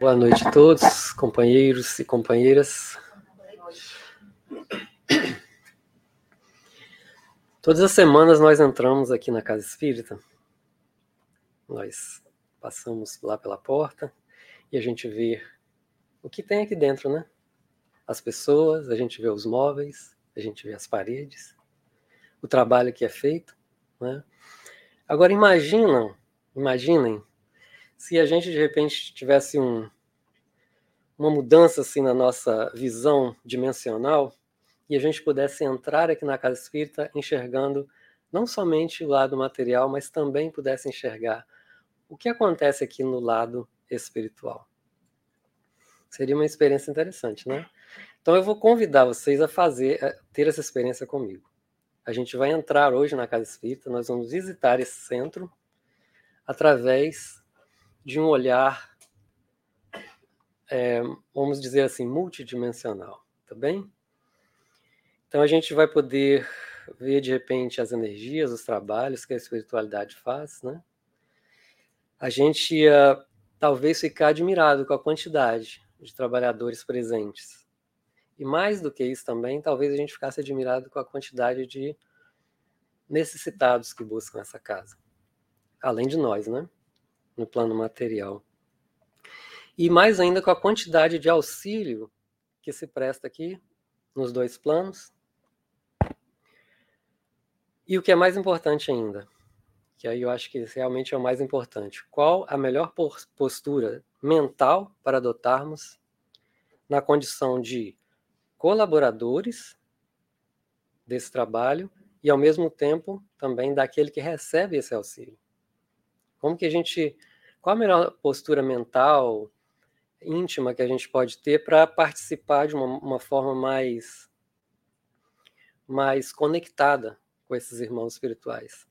Boa noite a todos, companheiros e companheiras. Todas as semanas nós entramos aqui na Casa Espírita, nós passamos lá pela porta e a gente vê o que tem aqui dentro, né? As pessoas, a gente vê os móveis, a gente vê as paredes, o trabalho que é feito, né? Agora imaginam, imaginem se a gente de repente tivesse um, uma mudança assim na nossa visão dimensional e a gente pudesse entrar aqui na casa espírita enxergando não somente o lado material, mas também pudesse enxergar o que acontece aqui no lado espiritual. Seria uma experiência interessante, né? Então eu vou convidar vocês a fazer, a ter essa experiência comigo. A gente vai entrar hoje na casa espírita, nós vamos visitar esse centro através de um olhar, é, vamos dizer assim, multidimensional, tá bem? Então a gente vai poder ver de repente as energias, os trabalhos que a espiritualidade faz, né? A gente ia talvez ficar admirado com a quantidade de trabalhadores presentes. E mais do que isso também, talvez a gente ficasse admirado com a quantidade de necessitados que buscam essa casa. Além de nós, né? No plano material. E mais ainda com a quantidade de auxílio que se presta aqui nos dois planos. E o que é mais importante ainda, que aí eu acho que realmente é o mais importante, qual a melhor postura mental para adotarmos na condição de colaboradores desse trabalho e ao mesmo tempo também daquele que recebe esse auxílio. Como que a gente qual a melhor postura mental, íntima que a gente pode ter para participar de uma, uma, forma mais, mais conectada com esses irmãos espirituais?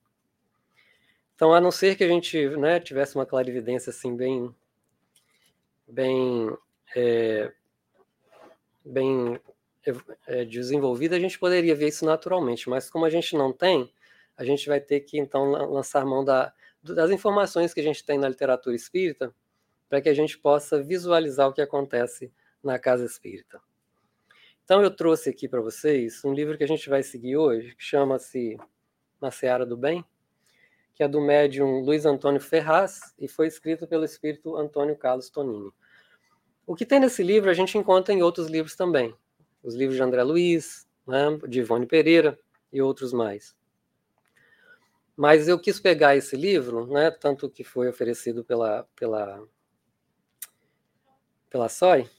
Então, a não ser que a gente né, tivesse uma clarividência assim bem, bem, é, bem é, desenvolvida, a gente poderia ver isso naturalmente. Mas como a gente não tem, a gente vai ter que então lançar mão da das informações que a gente tem na literatura espírita, para que a gente possa visualizar o que acontece na casa espírita. Então eu trouxe aqui para vocês um livro que a gente vai seguir hoje, que chama-se Na Seara do Bem, que é do médium Luiz Antônio Ferraz e foi escrito pelo espírito Antônio Carlos Tonini. O que tem nesse livro a gente encontra em outros livros também. Os livros de André Luiz, né, de Ivone Pereira e outros mais. Mas eu quis pegar esse livro, né, tanto que foi oferecido pela pela pela SOI,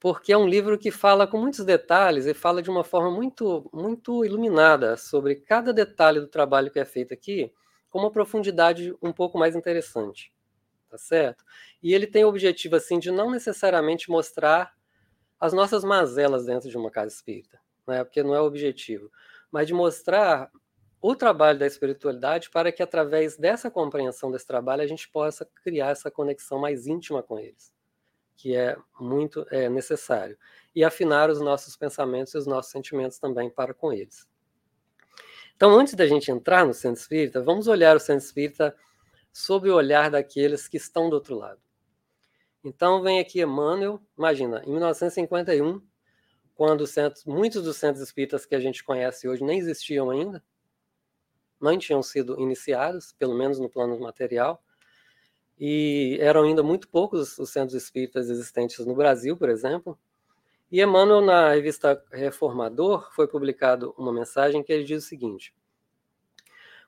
porque é um livro que fala com muitos detalhes e fala de uma forma muito muito iluminada sobre cada detalhe do trabalho que é feito aqui, com uma profundidade um pouco mais interessante, tá certo? E ele tem o objetivo assim de não necessariamente mostrar as nossas mazelas dentro de uma casa espírita, né? Porque não é o objetivo, mas de mostrar o trabalho da espiritualidade para que, através dessa compreensão desse trabalho, a gente possa criar essa conexão mais íntima com eles, que é muito é, necessário, e afinar os nossos pensamentos e os nossos sentimentos também para com eles. Então, antes da gente entrar no centro espírita, vamos olhar o centro espírita sob o olhar daqueles que estão do outro lado. Então, vem aqui Emmanuel, imagina, em 1951, quando centros, muitos dos centros espíritas que a gente conhece hoje nem existiam ainda, não tinham sido iniciados, pelo menos no plano material, e eram ainda muito poucos os centros espíritas existentes no Brasil, por exemplo. E Emmanuel, na revista Reformador, foi publicado uma mensagem que ele diz o seguinte: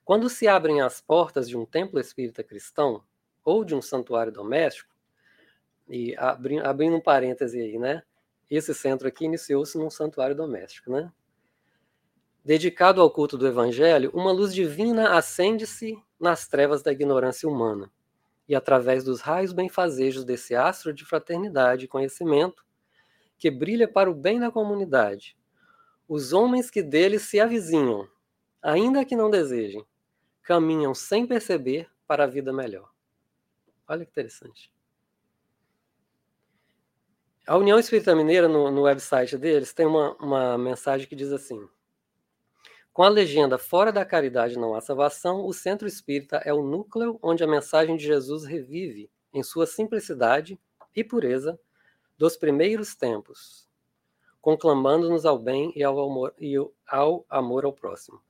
Quando se abrem as portas de um templo espírita cristão ou de um santuário doméstico, e abrindo, abrindo um parêntese aí, né? Esse centro aqui iniciou-se num santuário doméstico, né? Dedicado ao culto do Evangelho, uma luz divina acende-se nas trevas da ignorância humana, e através dos raios benfazejos desse astro de fraternidade e conhecimento, que brilha para o bem da comunidade, os homens que dele se avizinham, ainda que não desejem, caminham sem perceber para a vida melhor. Olha que interessante. A União Espírita Mineira, no, no website deles, tem uma, uma mensagem que diz assim: com a legenda Fora da caridade não há salvação, o centro espírita é o núcleo onde a mensagem de Jesus revive em sua simplicidade e pureza dos primeiros tempos, conclamando-nos ao bem e ao amor, e ao amor ao próximo.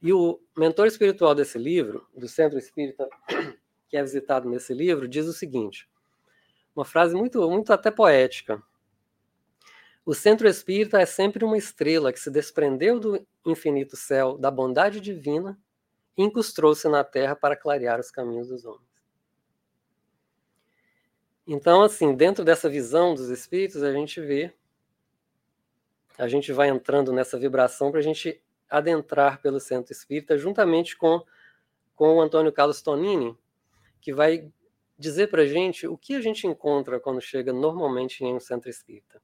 E o mentor espiritual desse livro, do Centro Espírita, que é visitado nesse livro, diz o seguinte: uma frase muito, muito até poética. O centro espírita é sempre uma estrela que se desprendeu do infinito céu, da bondade divina, e incrustou-se na terra para clarear os caminhos dos homens. Então, assim, dentro dessa visão dos espíritos, a gente vê, a gente vai entrando nessa vibração para a gente adentrar pelo centro espírita, juntamente com, com o Antônio Carlos Tonini, que vai dizer para a gente o que a gente encontra quando chega normalmente em um centro espírita.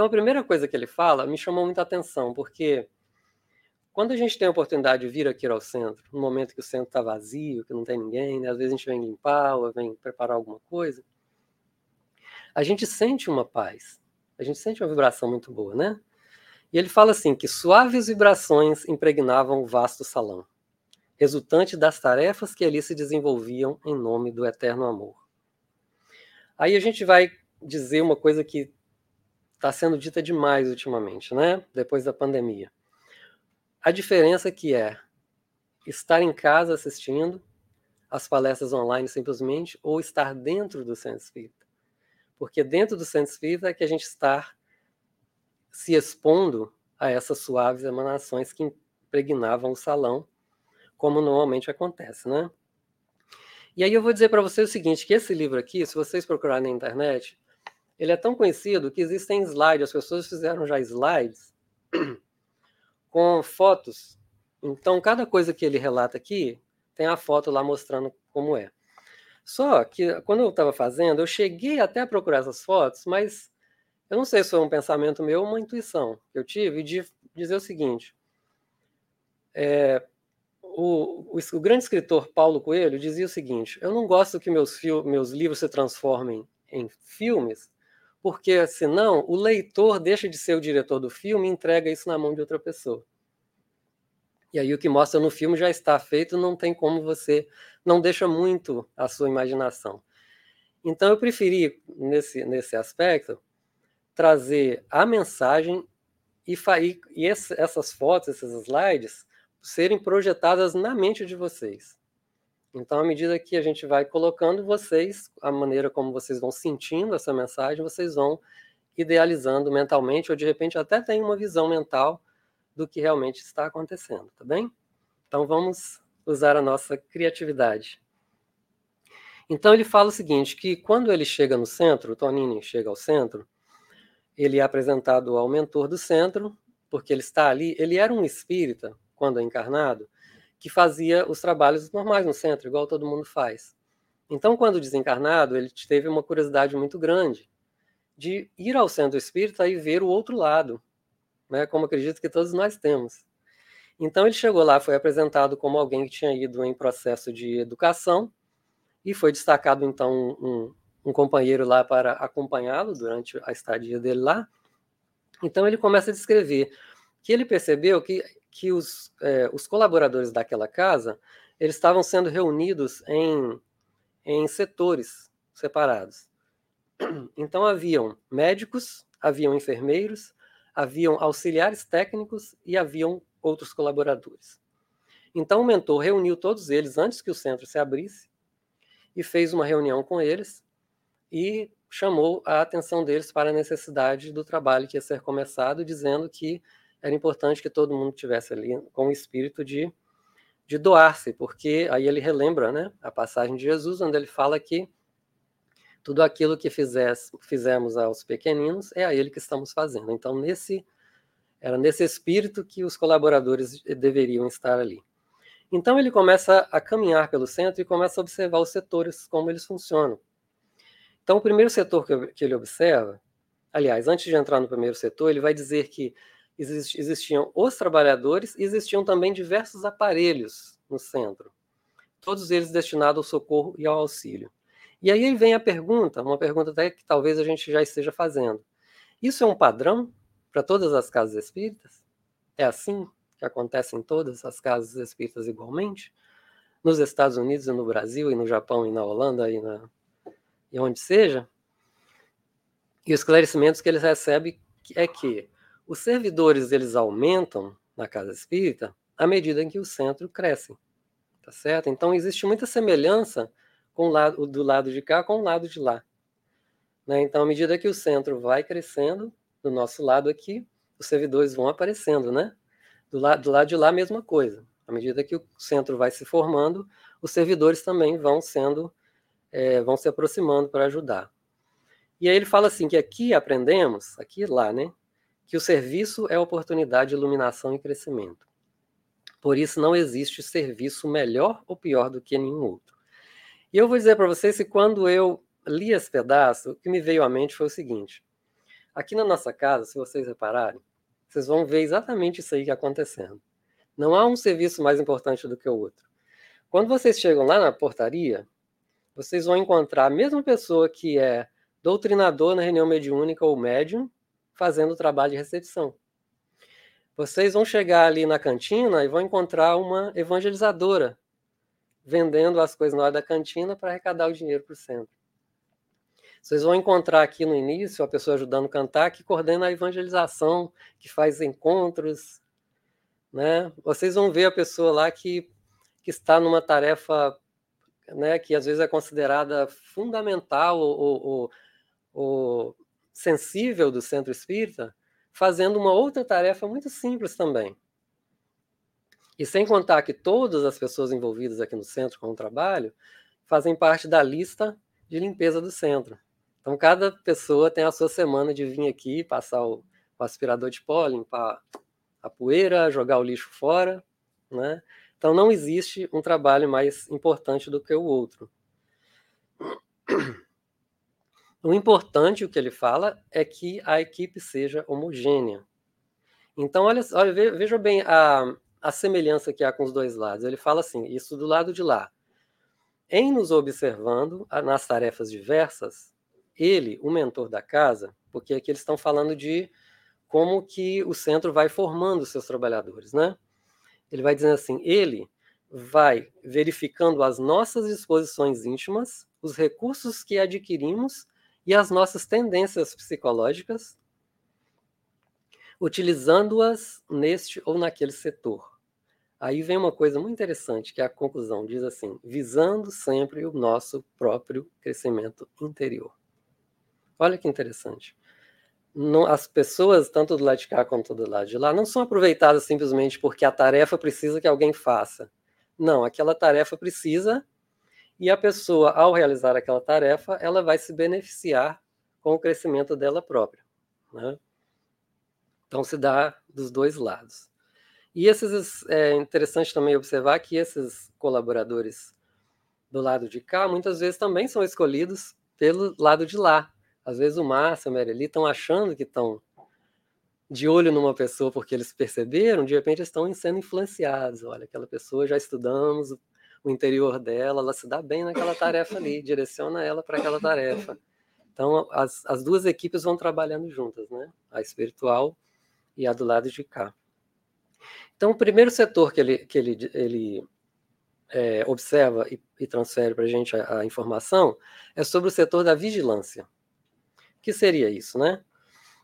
Então, a primeira coisa que ele fala me chamou muita atenção, porque quando a gente tem a oportunidade de vir aqui ao centro, no momento que o centro está vazio, que não tem ninguém, né? às vezes a gente vem limpar ou vem preparar alguma coisa, a gente sente uma paz, a gente sente uma vibração muito boa, né? E ele fala assim que suaves vibrações impregnavam o vasto salão, resultante das tarefas que ali se desenvolviam em nome do eterno amor. Aí a gente vai dizer uma coisa que está sendo dita demais ultimamente, né? Depois da pandemia. A diferença que é estar em casa assistindo as palestras online simplesmente ou estar dentro do centro espírita. Porque dentro do centro espírita é que a gente está se expondo a essas suaves emanações que impregnavam o salão, como normalmente acontece, né? E aí eu vou dizer para vocês o seguinte, que esse livro aqui, se vocês procurarem na internet, ele é tão conhecido que existem slides, as pessoas fizeram já slides com fotos. Então, cada coisa que ele relata aqui tem a foto lá mostrando como é. Só que quando eu estava fazendo, eu cheguei até a procurar essas fotos, mas eu não sei se foi um pensamento meu ou uma intuição que eu tive de dizer o seguinte: é, o, o, o, grande escritor Paulo Coelho dizia o seguinte: eu não gosto que meus, meus livros se transformem em filmes, porque senão o leitor deixa de ser o diretor do filme e entrega isso na mão de outra pessoa. E aí o que mostra no filme já está feito, não tem como você, não deixa muito a sua imaginação. Então eu preferi, nesse, nesse aspecto, trazer a mensagem e, e essas fotos, esses slides, serem projetadas na mente de vocês. Então, à medida que a gente vai colocando vocês, a maneira como vocês vão sentindo essa mensagem, vocês vão idealizando mentalmente, ou de repente até tem uma visão mental do que realmente está acontecendo, tá bem? Então, vamos usar a nossa criatividade. Então, ele fala o seguinte: que quando ele chega no centro, o Tonini chega ao centro, ele é apresentado ao mentor do centro, porque ele está ali. Ele era um espírita, quando encarnado, que fazia os trabalhos normais no centro, igual todo mundo faz. Então, quando desencarnado, ele teve uma curiosidade muito grande de ir ao centro espírita e ver o outro lado, né, como acredito que todos nós temos. Então, ele chegou lá, foi apresentado como alguém que tinha ido em processo de educação e foi destacado, então, um, um companheiro lá para acompanhá-lo durante a estadia dele lá. Então, ele começa a descrever que ele percebeu que que os, é, os colaboradores daquela casa eles estavam sendo reunidos em, em setores separados. Então haviam médicos, haviam enfermeiros, haviam auxiliares técnicos e haviam outros colaboradores. Então o mentor reuniu todos eles antes que o centro se abrisse e fez uma reunião com eles e chamou a atenção deles para a necessidade do trabalho que ia ser começado, dizendo que era importante que todo mundo tivesse ali com o espírito de, de doar-se, porque aí ele relembra né, a passagem de Jesus, onde ele fala que tudo aquilo que fizesse, fizemos aos pequeninos é a ele que estamos fazendo. Então, nesse era nesse espírito que os colaboradores deveriam estar ali. Então, ele começa a caminhar pelo centro e começa a observar os setores, como eles funcionam. Então, o primeiro setor que ele observa, aliás, antes de entrar no primeiro setor, ele vai dizer que existiam os trabalhadores e existiam também diversos aparelhos no centro, todos eles destinados ao socorro e ao auxílio. E aí vem a pergunta, uma pergunta até que talvez a gente já esteja fazendo. Isso é um padrão para todas as casas espíritas? É assim que acontece em todas as casas espíritas igualmente? Nos Estados Unidos e no Brasil e no Japão e na Holanda e na, e onde seja, e os esclarecimentos que eles recebem é que os servidores eles aumentam na casa espírita à medida em que o centro cresce, tá certo? Então existe muita semelhança com o lado do lado de cá com o lado de lá, né? Então à medida que o centro vai crescendo do nosso lado aqui, os servidores vão aparecendo, né? Do lado, do lado de lá a mesma coisa. À medida que o centro vai se formando, os servidores também vão sendo é, vão se aproximando para ajudar. E aí ele fala assim que aqui aprendemos, aqui e lá, né, que o serviço é oportunidade de iluminação e crescimento. Por isso não existe serviço melhor ou pior do que nenhum outro. E eu vou dizer para vocês que quando eu li esse pedaço, o que me veio à mente foi o seguinte: aqui na nossa casa, se vocês repararem, vocês vão ver exatamente isso aí que acontecendo. Não há um serviço mais importante do que o outro. Quando vocês chegam lá na portaria, vocês vão encontrar a mesma pessoa que é doutrinador na reunião mediúnica ou médium, fazendo o trabalho de recepção. Vocês vão chegar ali na cantina e vão encontrar uma evangelizadora vendendo as coisas na hora da cantina para arrecadar o dinheiro para o centro. Vocês vão encontrar aqui no início a pessoa ajudando a cantar, que coordena a evangelização, que faz encontros. Né? Vocês vão ver a pessoa lá que, que está numa tarefa né, que às vezes é considerada fundamental ou, ou, ou sensível do centro espírita, fazendo uma outra tarefa muito simples também. E sem contar que todas as pessoas envolvidas aqui no centro com o trabalho fazem parte da lista de limpeza do centro. Então, cada pessoa tem a sua semana de vir aqui, passar o, o aspirador de pó, limpar a poeira, jogar o lixo fora, né? Então, não existe um trabalho mais importante do que o outro. O importante, o que ele fala, é que a equipe seja homogênea. Então, olha, olha veja bem a, a semelhança que há com os dois lados. Ele fala assim: isso do lado de lá. Em nos observando nas tarefas diversas, ele, o mentor da casa, porque aqui eles estão falando de como que o centro vai formando seus trabalhadores, né? Ele vai dizendo assim: ele vai verificando as nossas disposições íntimas, os recursos que adquirimos e as nossas tendências psicológicas, utilizando-as neste ou naquele setor. Aí vem uma coisa muito interessante, que é a conclusão, diz assim: visando sempre o nosso próprio crescimento interior. Olha que interessante. Não, as pessoas, tanto do lado de cá quanto do lado de lá, não são aproveitadas simplesmente porque a tarefa precisa que alguém faça. Não, aquela tarefa precisa e a pessoa, ao realizar aquela tarefa, ela vai se beneficiar com o crescimento dela própria. Né? Então, se dá dos dois lados. E esses, é interessante também observar que esses colaboradores do lado de cá, muitas vezes também são escolhidos pelo lado de lá. Às vezes o Márcio, a Mereli estão achando que estão de olho numa pessoa porque eles perceberam, de repente estão sendo influenciados. Olha, aquela pessoa já estudamos o interior dela, ela se dá bem naquela tarefa ali, direciona ela para aquela tarefa. Então, as, as duas equipes vão trabalhando juntas, né? A espiritual e a do lado de cá. Então, o primeiro setor que ele, que ele, ele é, observa e, e transfere para a gente a informação é sobre o setor da vigilância. O que seria isso, né?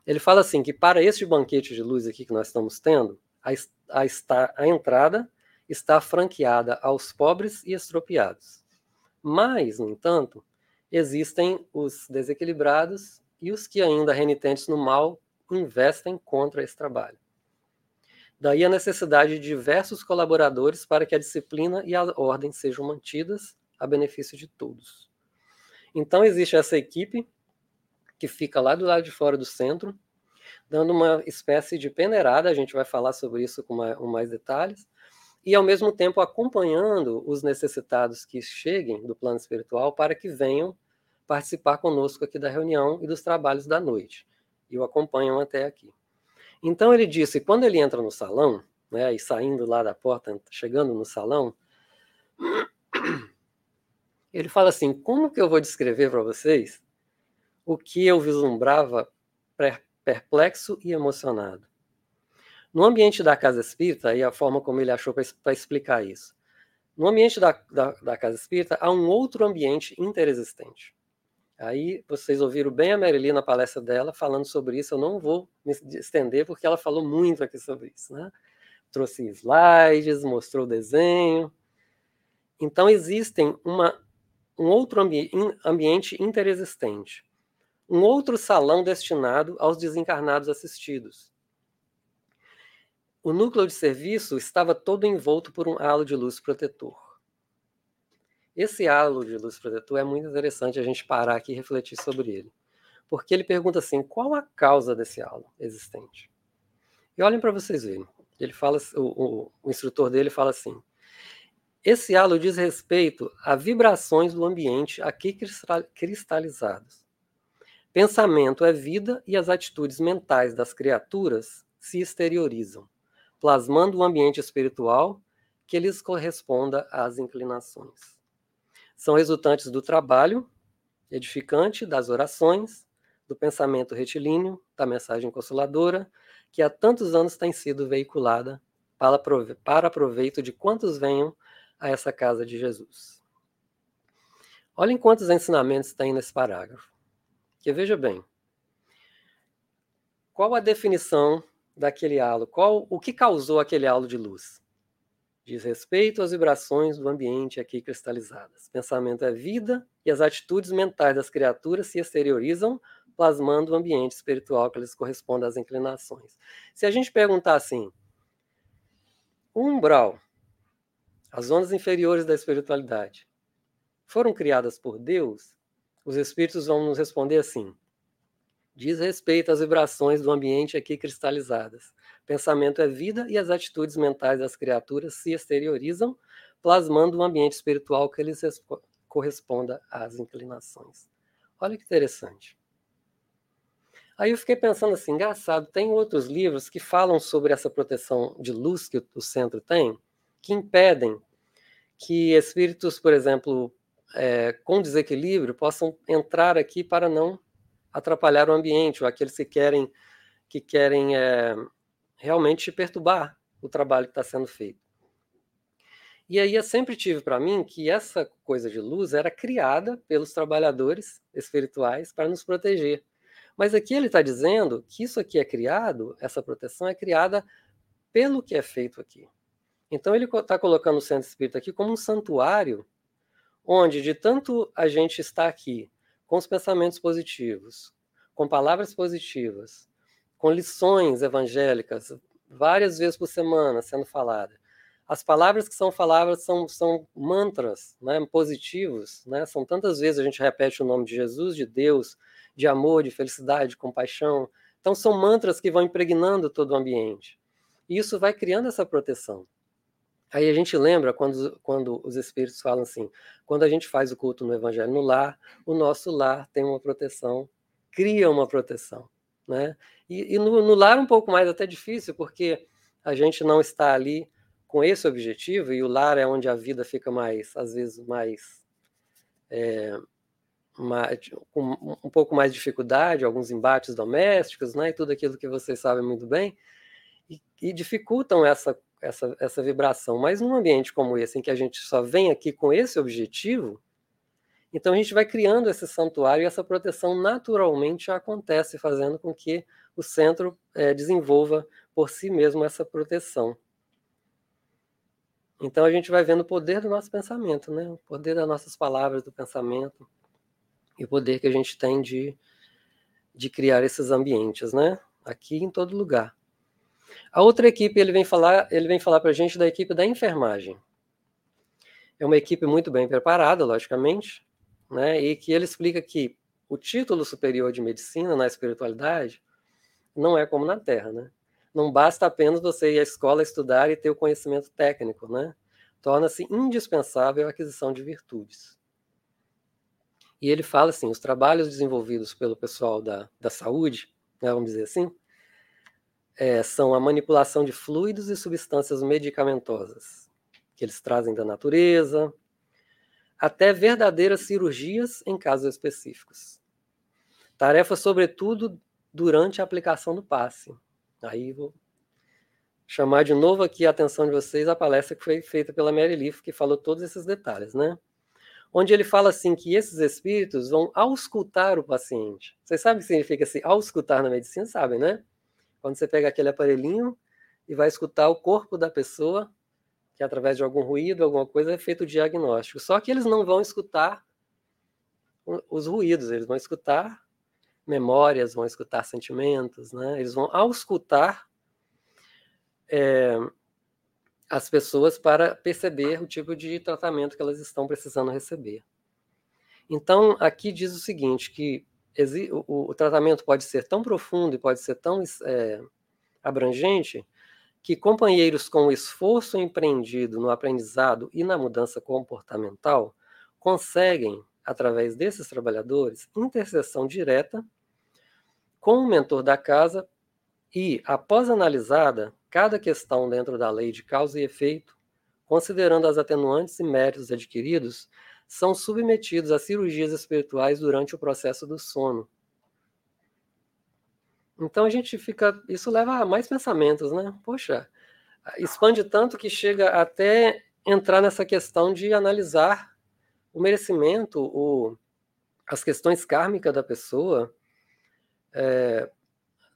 Ele fala assim que para este banquete de luz aqui que nós estamos tendo, a, a, a entrada está franqueada aos pobres e estropiados. Mas, no entanto, existem os desequilibrados e os que, ainda renitentes no mal, investem contra esse trabalho. Daí a necessidade de diversos colaboradores para que a disciplina e a ordem sejam mantidas a benefício de todos. Então, existe essa equipe que fica lá do lado de fora do centro, dando uma espécie de peneirada, a gente vai falar sobre isso com mais, detalhes, e ao mesmo tempo acompanhando os necessitados que cheguem do plano espiritual para que venham participar conosco aqui da reunião e dos trabalhos da noite. E o acompanham até aqui. Então ele disse, quando ele entra no salão, né, e saindo lá da porta, chegando no salão, ele fala assim: como que eu vou descrever para vocês o que eu vislumbrava perplexo e emocionado? No ambiente da casa espírita, e a forma como ele achou para explicar isso, no ambiente da, da, da, casa espírita há um outro ambiente interexistente. Aí vocês ouviram bem a Marilyn na palestra dela falando sobre isso. Eu não vou me estender porque ela falou muito aqui sobre isso, né? Trouxe slides, mostrou o desenho. Então existem uma, um outro ambi ambiente interexistente, um outro salão destinado aos desencarnados assistidos. O núcleo de serviço estava todo envolto por um halo de luz protetor. Esse halo de luz protetor é muito interessante a gente parar aqui e refletir sobre ele. Porque ele pergunta assim: qual a causa desse halo existente? E olhem para vocês verem. Ele fala, o, o, o instrutor dele fala assim: esse halo diz respeito a vibrações do ambiente aqui cristalizados. Pensamento é vida e as atitudes mentais das criaturas se exteriorizam, plasmando o ambiente espiritual que lhes corresponda às inclinações são resultantes do trabalho edificante, das orações, do pensamento retilíneo, da mensagem consoladora, que há tantos anos tem sido veiculada para proveito de quantos venham a essa casa de Jesus. Olhem quantos ensinamentos tem nesse parágrafo. Que veja bem, qual a definição daquele halo? Qual o que causou aquele halo de luz? Diz respeito às vibrações do ambiente aqui cristalizadas. Pensamento é vida e as atitudes mentais das criaturas se exteriorizam, plasmando o ambiente espiritual que lhes corresponde às inclinações. Se a gente perguntar assim, o umbral, as zonas inferiores da espiritualidade, foram criadas por Deus? Os espíritos vão nos responder assim: diz respeito às vibrações do ambiente aqui cristalizadas. Pensamento é vida e as atitudes mentais das criaturas se exteriorizam, plasmando um ambiente espiritual que lhes corresponda às inclinações. Olha que interessante. Aí eu fiquei pensando assim, engraçado, tem outros livros que falam sobre essa proteção de luz que o centro tem, que impedem que espíritos, por exemplo, é, com desequilíbrio, possam entrar aqui para não atrapalhar o ambiente, ou aqueles que querem, que querem é, realmente perturbar o trabalho que está sendo feito. E aí eu sempre tive para mim que essa coisa de luz era criada pelos trabalhadores espirituais para nos proteger. Mas aqui ele está dizendo que isso aqui é criado, essa proteção é criada pelo que é feito aqui. Então ele está colocando o centro espírita aqui como um santuário, onde de tanto a gente está aqui com os pensamentos positivos, com palavras positivas, com lições evangélicas várias vezes por semana sendo falada. As palavras que são faladas são, são mantras né, positivos, né? são tantas vezes a gente repete o nome de Jesus, de Deus, de amor, de felicidade, de compaixão. Então são mantras que vão impregnando todo o ambiente. E isso vai criando essa proteção. Aí a gente lembra quando, quando os espíritos falam assim: quando a gente faz o culto no Evangelho no lar, o nosso lar tem uma proteção, cria uma proteção. Né? E, e no, no lar um pouco mais até difícil, porque a gente não está ali com esse objetivo, e o lar é onde a vida fica mais, às vezes, mais. É, mais com um pouco mais de dificuldade, alguns embates domésticos, né, e tudo aquilo que vocês sabem muito bem, e, e dificultam essa, essa, essa vibração. Mas num ambiente como esse, em que a gente só vem aqui com esse objetivo, então a gente vai criando esse santuário e essa proteção naturalmente acontece, fazendo com que o centro é, desenvolva por si mesmo essa proteção. Então a gente vai vendo o poder do nosso pensamento, né? o poder das nossas palavras, do pensamento, e o poder que a gente tem de, de criar esses ambientes, né? aqui em todo lugar. A outra equipe, ele vem falar, ele vem falar para a gente da equipe da enfermagem. É uma equipe muito bem preparada, logicamente, né? E que ele explica que o título superior de medicina na espiritualidade não é como na Terra, né? Não basta apenas você ir à escola estudar e ter o conhecimento técnico, né? Torna-se indispensável a aquisição de virtudes. E ele fala assim: os trabalhos desenvolvidos pelo pessoal da, da saúde, né, vamos dizer assim, é, são a manipulação de fluidos e substâncias medicamentosas que eles trazem da natureza, até verdadeiras cirurgias em casos específicos. Tarefa, sobretudo, durante a aplicação do passe. Aí vou chamar de novo aqui a atenção de vocês à palestra que foi feita pela Mary Leaf, que falou todos esses detalhes, né? onde ele fala assim que esses espíritos vão auscultar o paciente. Vocês sabem o que significa assim, auscultar na medicina? Sabem, né? Quando você pega aquele aparelhinho e vai escutar o corpo da pessoa, que através de algum ruído, alguma coisa, é feito o diagnóstico. Só que eles não vão escutar os ruídos, eles vão escutar memórias, vão escutar sentimentos, né? Eles vão auscultar é, as pessoas para perceber o tipo de tratamento que elas estão precisando receber. Então, aqui diz o seguinte, que o, o tratamento pode ser tão profundo e pode ser tão é, abrangente que companheiros com o esforço empreendido no aprendizado e na mudança comportamental conseguem, através desses trabalhadores, interseção direta com o mentor da casa e, após analisada cada questão dentro da lei de causa e efeito, considerando as atenuantes e méritos adquiridos, são submetidos a cirurgias espirituais durante o processo do sono. Então a gente fica. Isso leva a mais pensamentos, né? Poxa, expande tanto que chega até entrar nessa questão de analisar o merecimento, o, as questões kármicas da pessoa, é,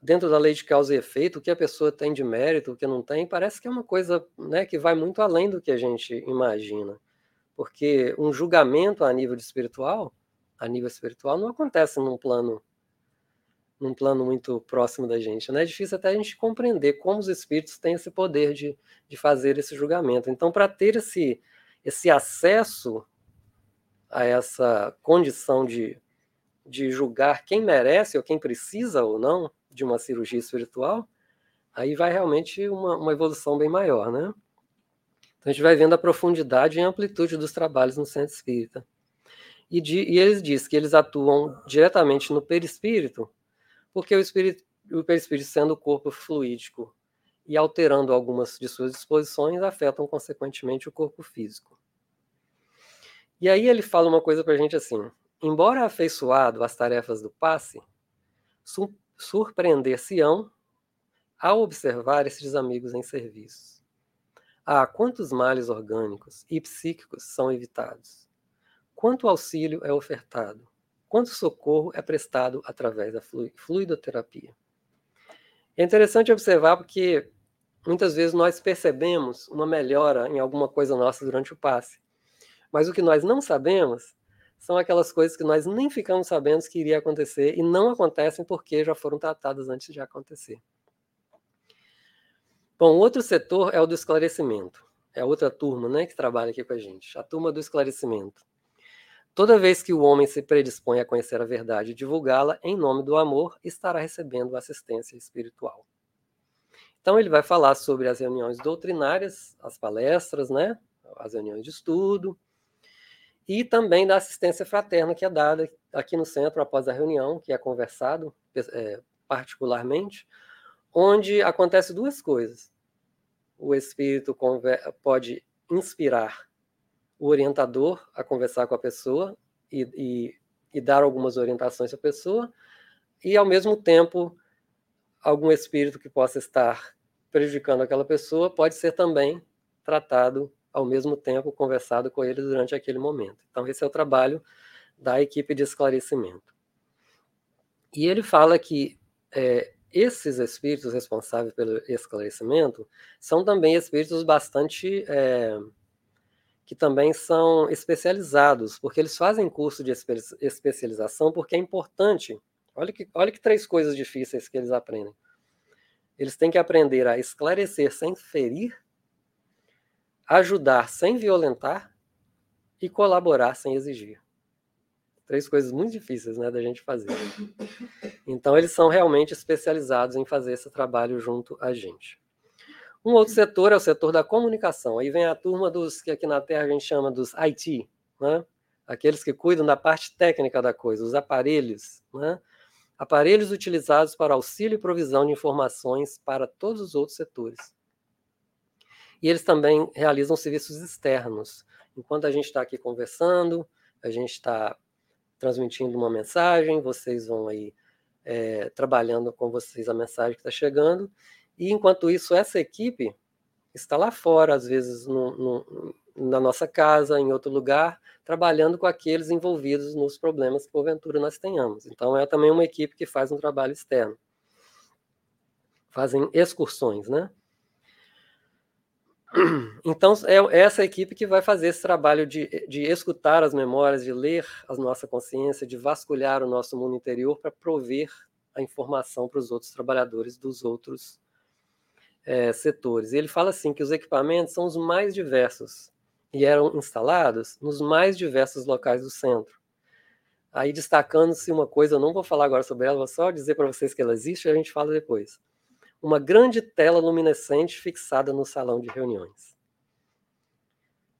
dentro da lei de causa e efeito, o que a pessoa tem de mérito, o que não tem, parece que é uma coisa né, que vai muito além do que a gente imagina. Porque um julgamento a nível espiritual, a nível espiritual, não acontece num plano num plano muito próximo da gente. Né? É difícil até a gente compreender como os espíritos têm esse poder de, de fazer esse julgamento. Então, para ter esse, esse acesso a essa condição de, de julgar quem merece ou quem precisa ou não de uma cirurgia espiritual, aí vai realmente uma, uma evolução bem maior, né? Então a gente vai vendo a profundidade e a amplitude dos trabalhos no centro espírita. E, de, e eles dizem que eles atuam diretamente no perispírito, porque o, espírito, o perispírito sendo o corpo fluídico e alterando algumas de suas disposições, afetam consequentemente o corpo físico. E aí ele fala uma coisa para a gente assim: embora afeiçoado às tarefas do passe, surpreender-se-ão ao observar esses amigos em serviço. Ah, quantos males orgânicos e psíquicos são evitados? Quanto auxílio é ofertado? Quanto socorro é prestado através da fluidoterapia? É interessante observar porque muitas vezes nós percebemos uma melhora em alguma coisa nossa durante o passe, mas o que nós não sabemos são aquelas coisas que nós nem ficamos sabendo que iria acontecer e não acontecem porque já foram tratadas antes de acontecer. Bom, outro setor é o do esclarecimento. É outra turma né, que trabalha aqui com a gente, a turma do esclarecimento. Toda vez que o homem se predispõe a conhecer a verdade e divulgá-la em nome do amor, estará recebendo assistência espiritual. Então ele vai falar sobre as reuniões doutrinárias, as palestras, né, as reuniões de estudo, e também da assistência fraterna que é dada aqui no centro após a reunião, que é conversado é, particularmente, onde acontece duas coisas. O espírito pode inspirar o orientador a conversar com a pessoa e, e, e dar algumas orientações à pessoa, e ao mesmo tempo algum espírito que possa estar prejudicando aquela pessoa pode ser também tratado ao mesmo tempo conversado com ele durante aquele momento. Então, esse é o trabalho da equipe de esclarecimento. E ele fala que é, esses espíritos responsáveis pelo esclarecimento são também espíritos bastante. É, que também são especializados, porque eles fazem curso de espe especialização, porque é importante. Olha que, olha que três coisas difíceis que eles aprendem. Eles têm que aprender a esclarecer sem ferir, ajudar sem violentar e colaborar sem exigir. Três coisas muito difíceis né, da gente fazer. Então, eles são realmente especializados em fazer esse trabalho junto a gente. Um outro setor é o setor da comunicação. Aí vem a turma dos que aqui na Terra a gente chama dos IT, né? aqueles que cuidam da parte técnica da coisa, os aparelhos. Né? Aparelhos utilizados para auxílio e provisão de informações para todos os outros setores e eles também realizam serviços externos. Enquanto a gente está aqui conversando, a gente está transmitindo uma mensagem, vocês vão aí é, trabalhando com vocês a mensagem que está chegando, e enquanto isso, essa equipe está lá fora, às vezes no, no, na nossa casa, em outro lugar, trabalhando com aqueles envolvidos nos problemas que porventura nós tenhamos. Então é também uma equipe que faz um trabalho externo. Fazem excursões, né? Então, é essa equipe que vai fazer esse trabalho de, de escutar as memórias, de ler a nossa consciência, de vasculhar o nosso mundo interior para prover a informação para os outros trabalhadores dos outros é, setores. E ele fala assim que os equipamentos são os mais diversos e eram instalados nos mais diversos locais do centro. Aí destacando-se uma coisa, eu não vou falar agora sobre ela, vou só dizer para vocês que ela existe e a gente fala depois. Uma grande tela luminescente fixada no salão de reuniões.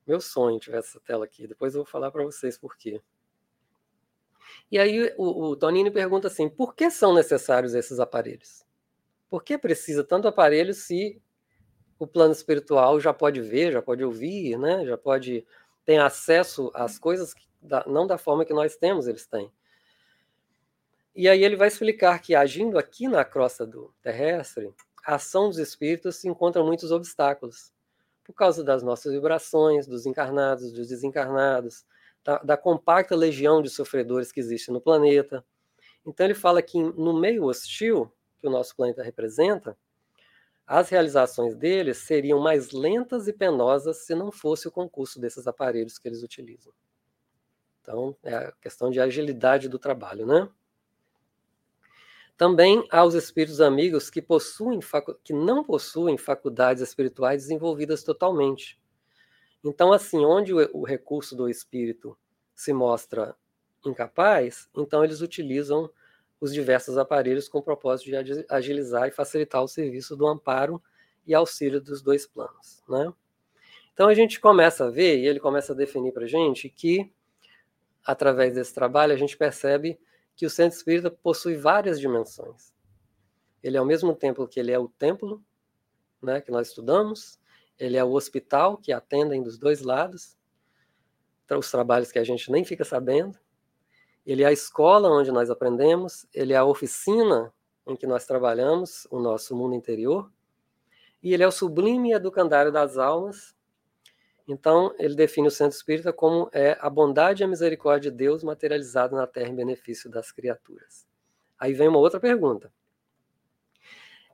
Meu sonho tiver essa tela aqui, depois eu vou falar para vocês por quê. E aí o, o Tonini pergunta assim: por que são necessários esses aparelhos? Por que precisa tanto aparelho se o plano espiritual já pode ver, já pode ouvir, né? já pode ter acesso às coisas, da, não da forma que nós temos, eles têm. E aí ele vai explicar que agindo aqui na crosta do terrestre, a ação dos espíritos se encontra muitos obstáculos, por causa das nossas vibrações, dos encarnados, dos desencarnados, da, da compacta legião de sofredores que existe no planeta. Então ele fala que no meio hostil, que o nosso planeta representa, as realizações deles seriam mais lentas e penosas se não fosse o concurso desses aparelhos que eles utilizam. Então, é a questão de agilidade do trabalho, né? Também há os espíritos amigos que possuem que não possuem faculdades espirituais desenvolvidas totalmente. Então, assim, onde o, o recurso do espírito se mostra incapaz, então eles utilizam os diversos aparelhos com o propósito de agilizar e facilitar o serviço do amparo e auxílio dos dois planos. Né? Então a gente começa a ver, e ele começa a definir para a gente, que através desse trabalho a gente percebe que o centro espírita possui várias dimensões. Ele, ao mesmo tempo que ele é o templo, né, que nós estudamos, ele é o hospital, que atendem dos dois lados, os trabalhos que a gente nem fica sabendo, ele é a escola onde nós aprendemos, ele é a oficina em que nós trabalhamos o nosso mundo interior, e ele é o sublime educandário das almas. Então, ele define o centro espírita como é a bondade e a misericórdia de Deus materializada na terra em benefício das criaturas. Aí vem uma outra pergunta.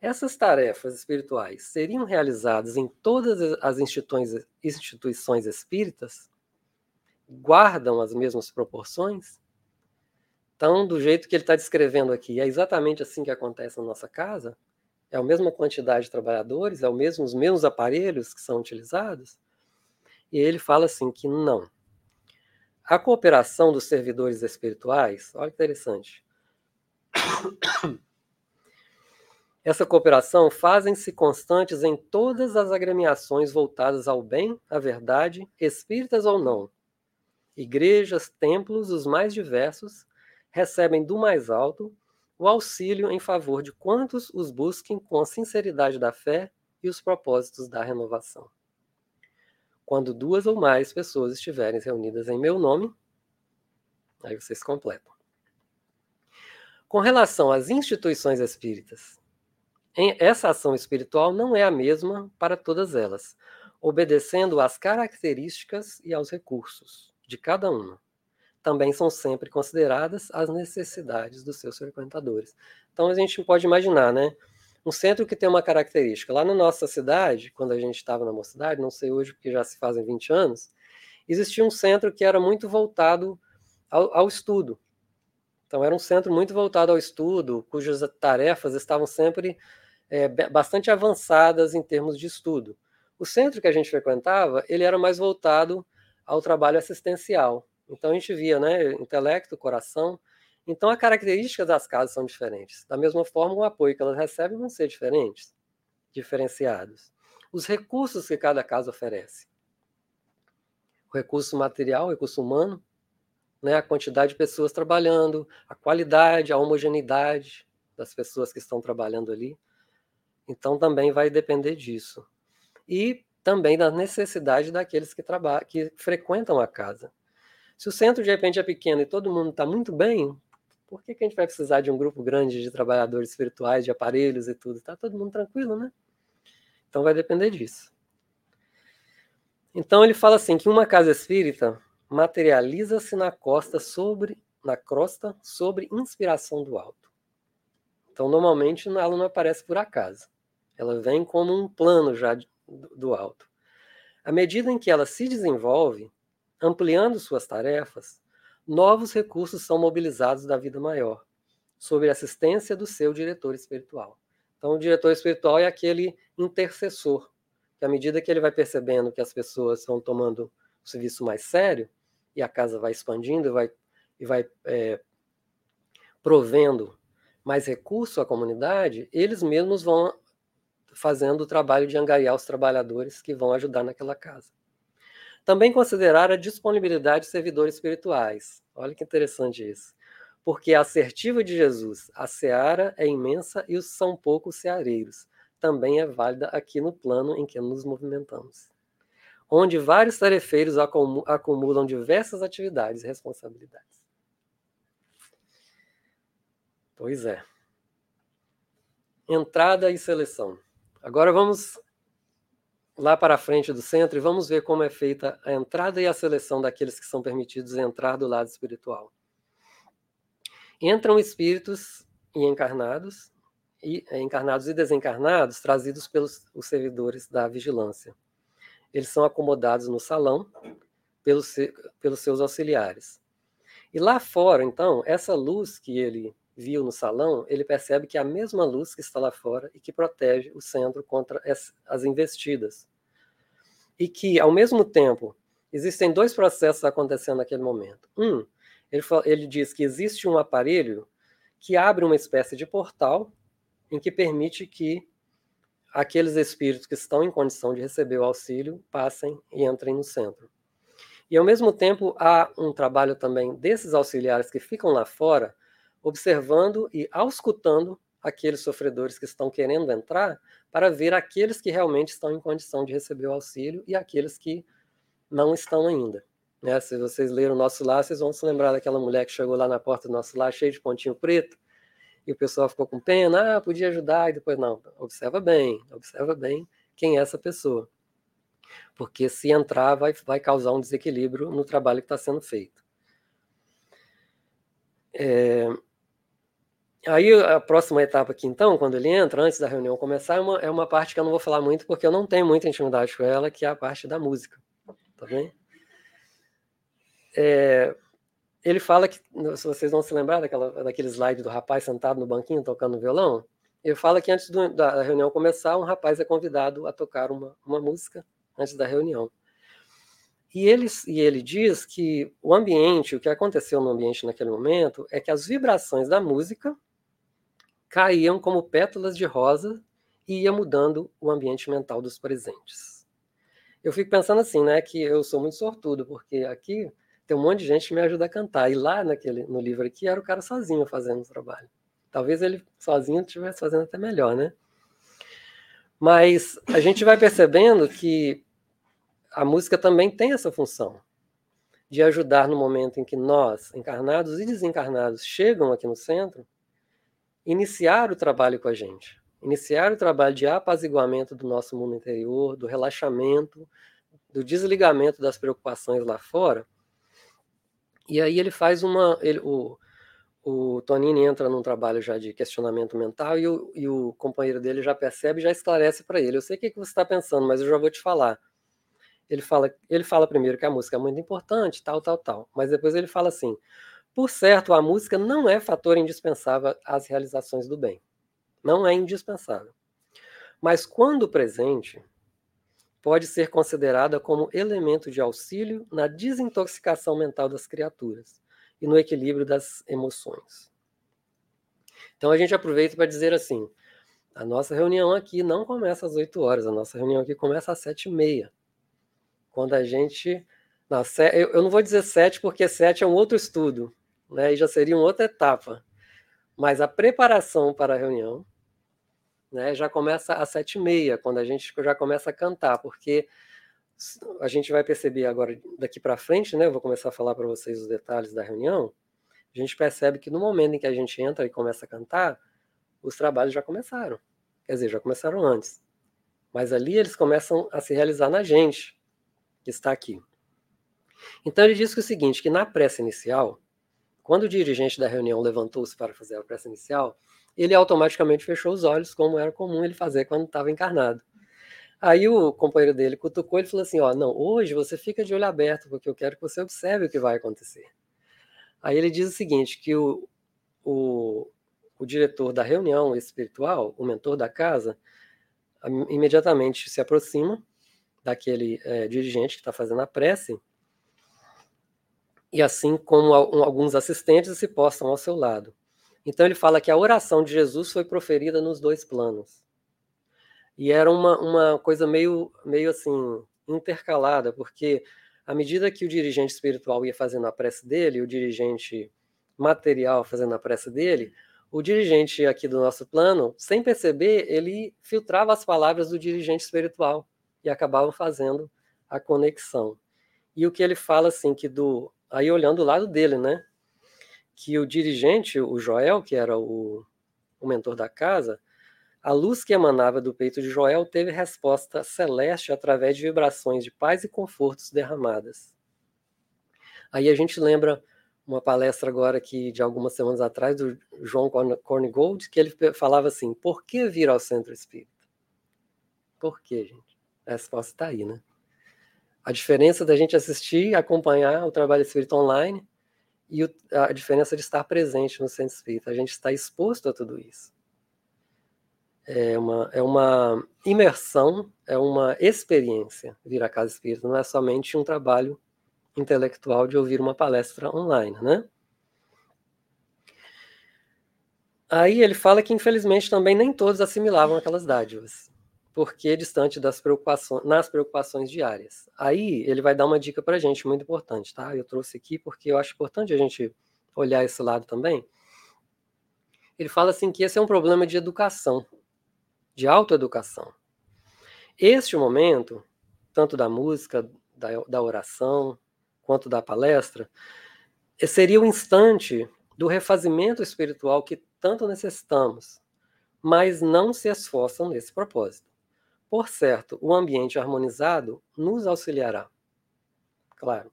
Essas tarefas espirituais seriam realizadas em todas as instituições, instituições espíritas? Guardam as mesmas proporções? Então, do jeito que ele está descrevendo aqui, é exatamente assim que acontece na nossa casa? É a mesma quantidade de trabalhadores? É o mesmo, os mesmos aparelhos que são utilizados? E ele fala assim que não. A cooperação dos servidores espirituais, olha que interessante. Essa cooperação fazem-se constantes em todas as agremiações voltadas ao bem, à verdade, espíritas ou não. Igrejas, templos, os mais diversos, recebem do mais alto o auxílio em favor de quantos os busquem com a sinceridade da fé e os propósitos da renovação. Quando duas ou mais pessoas estiverem reunidas em meu nome, aí vocês completam. Com relação às instituições espíritas, essa ação espiritual não é a mesma para todas elas, obedecendo às características e aos recursos de cada uma também são sempre consideradas as necessidades dos seus frequentadores. Então a gente pode imaginar, né? Um centro que tem uma característica. Lá na nossa cidade, quando a gente estava na mocidade, não sei hoje porque já se fazem 20 anos, existia um centro que era muito voltado ao, ao estudo. Então era um centro muito voltado ao estudo, cujas tarefas estavam sempre é, bastante avançadas em termos de estudo. O centro que a gente frequentava, ele era mais voltado ao trabalho assistencial. Então a gente via, né, intelecto, coração. Então a característica das casas são diferentes. Da mesma forma, o apoio que elas recebem vão ser diferentes, diferenciados. Os recursos que cada casa oferece. O recurso material, o recurso humano, né, a quantidade de pessoas trabalhando, a qualidade, a homogeneidade das pessoas que estão trabalhando ali. Então também vai depender disso. E também da necessidade daqueles que trabalham, que frequentam a casa. Se o centro de repente é pequeno e todo mundo está muito bem, por que, que a gente vai precisar de um grupo grande de trabalhadores espirituais, de aparelhos e tudo? Está todo mundo tranquilo, né? Então vai depender disso. Então ele fala assim que uma casa espírita materializa-se na costa sobre na crosta sobre inspiração do alto. Então, normalmente ela não aparece por acaso. Ela vem como um plano já do alto. À medida em que ela se desenvolve, ampliando suas tarefas, novos recursos são mobilizados da vida maior, sob a assistência do seu diretor espiritual. Então, o diretor espiritual é aquele intercessor, que à medida que ele vai percebendo que as pessoas estão tomando o serviço mais sério, e a casa vai expandindo e vai, e vai é, provendo mais recurso à comunidade, eles mesmos vão fazendo o trabalho de angariar os trabalhadores que vão ajudar naquela casa. Também considerar a disponibilidade de servidores espirituais. Olha que interessante isso. Porque a assertiva de Jesus, a seara é imensa e os são poucos ceareiros, também é válida aqui no plano em que nos movimentamos onde vários tarefeiros acumulam diversas atividades e responsabilidades. Pois é. Entrada e seleção. Agora vamos lá para a frente do centro e vamos ver como é feita a entrada e a seleção daqueles que são permitidos entrar do lado espiritual. Entram espíritos e encarnados, e encarnados e desencarnados, trazidos pelos os servidores da vigilância eles são acomodados no salão pelos, pelos seus auxiliares. E lá fora, então, essa luz que ele viu no salão, ele percebe que é a mesma luz que está lá fora e que protege o centro contra as investidas. E que, ao mesmo tempo, existem dois processos acontecendo naquele momento. Um, ele, ele diz que existe um aparelho que abre uma espécie de portal em que permite que aqueles espíritos que estão em condição de receber o auxílio passem e entrem no centro. E, ao mesmo tempo, há um trabalho também desses auxiliares que ficam lá fora, observando e auscultando aqueles sofredores que estão querendo entrar, para ver aqueles que realmente estão em condição de receber o auxílio e aqueles que não estão ainda. Né? Se vocês leram o nosso lar, vocês vão se lembrar daquela mulher que chegou lá na porta do nosso lar, cheia de pontinho preto, e o pessoal ficou com pena, ah, podia ajudar, e depois não. Observa bem, observa bem quem é essa pessoa. Porque se entrar, vai, vai causar um desequilíbrio no trabalho que está sendo feito. É... Aí a próxima etapa aqui, então, quando ele entra, antes da reunião começar, é uma, é uma parte que eu não vou falar muito, porque eu não tenho muita intimidade com ela, que é a parte da música. Tá bem? É, ele fala que, se vocês vão se lembrar daquela, daquele slide do rapaz sentado no banquinho tocando violão, ele fala que antes do, da reunião começar, um rapaz é convidado a tocar uma, uma música antes da reunião. E ele, e ele diz que o ambiente, o que aconteceu no ambiente naquele momento, é que as vibrações da música caíam como pétalas de rosa e ia mudando o ambiente mental dos presentes. Eu fico pensando assim, né, que eu sou muito sortudo, porque aqui tem um monte de gente que me ajuda a cantar. E lá naquele, no livro aqui era o cara sozinho fazendo o trabalho. Talvez ele sozinho estivesse fazendo até melhor, né? Mas a gente vai percebendo que a música também tem essa função de ajudar no momento em que nós, encarnados e desencarnados, chegam aqui no centro, iniciar o trabalho com a gente, iniciar o trabalho de apaziguamento do nosso mundo interior, do relaxamento, do desligamento das preocupações lá fora, e aí ele faz uma. Ele, o, o Tonini entra num trabalho já de questionamento mental e o, e o companheiro dele já percebe e já esclarece para ele. Eu sei o que, que você está pensando, mas eu já vou te falar. Ele fala, ele fala primeiro que a música é muito importante, tal, tal, tal. Mas depois ele fala assim: por certo, a música não é fator indispensável às realizações do bem. Não é indispensável. Mas quando presente, pode ser considerada como elemento de auxílio na desintoxicação mental das criaturas e no equilíbrio das emoções. Então a gente aproveita para dizer assim: a nossa reunião aqui não começa às 8 horas, a nossa reunião aqui começa às 7 e meia. Quando a gente. Não, eu não vou dizer 7 porque 7 é um outro estudo, né? E já seria uma outra etapa. Mas a preparação para a reunião né, já começa às sete e meia, quando a gente já começa a cantar, porque a gente vai perceber agora, daqui para frente, né, eu vou começar a falar para vocês os detalhes da reunião, a gente percebe que no momento em que a gente entra e começa a cantar, os trabalhos já começaram. Quer dizer, já começaram antes. Mas ali eles começam a se realizar na gente, que está aqui. Então ele diz que o seguinte, que na prece inicial, quando o dirigente da reunião levantou-se para fazer a prece inicial, ele automaticamente fechou os olhos, como era comum ele fazer quando estava encarnado. Aí o companheiro dele cutucou e falou assim: Ó, não, hoje você fica de olho aberto, porque eu quero que você observe o que vai acontecer. Aí ele diz o seguinte: que o, o, o diretor da reunião espiritual, o mentor da casa, imediatamente se aproxima daquele é, dirigente que está fazendo a prece, e assim como alguns assistentes se postam ao seu lado. Então ele fala que a oração de Jesus foi proferida nos dois planos. E era uma, uma coisa meio, meio assim, intercalada, porque à medida que o dirigente espiritual ia fazendo a prece dele, o dirigente material fazendo a prece dele, o dirigente aqui do nosso plano, sem perceber, ele filtrava as palavras do dirigente espiritual e acabava fazendo a conexão. E o que ele fala assim que do aí olhando o lado dele, né? Que o dirigente, o Joel, que era o, o mentor da casa, a luz que emanava do peito de Joel teve resposta celeste através de vibrações de paz e confortos derramadas. Aí a gente lembra uma palestra agora que de algumas semanas atrás do João Cornigold, que ele falava assim: por que vir ao centro espírita? Por que, gente? A resposta está aí, né? A diferença da gente assistir, acompanhar o trabalho espírita online e a diferença de estar presente no centro espírita. A gente está exposto a tudo isso. É uma, é uma imersão, é uma experiência vir à casa espírita, não é somente um trabalho intelectual de ouvir uma palestra online, né? Aí ele fala que infelizmente também nem todos assimilavam aquelas dádivas, porque distante das preocupações, nas preocupações diárias. Aí ele vai dar uma dica para a gente muito importante, tá? Eu trouxe aqui porque eu acho importante a gente olhar esse lado também. Ele fala assim que esse é um problema de educação, de autoeducação. Este momento, tanto da música, da, da oração, quanto da palestra, seria o instante do refazimento espiritual que tanto necessitamos, mas não se esforçam nesse propósito. Por certo, o ambiente harmonizado nos auxiliará. Claro.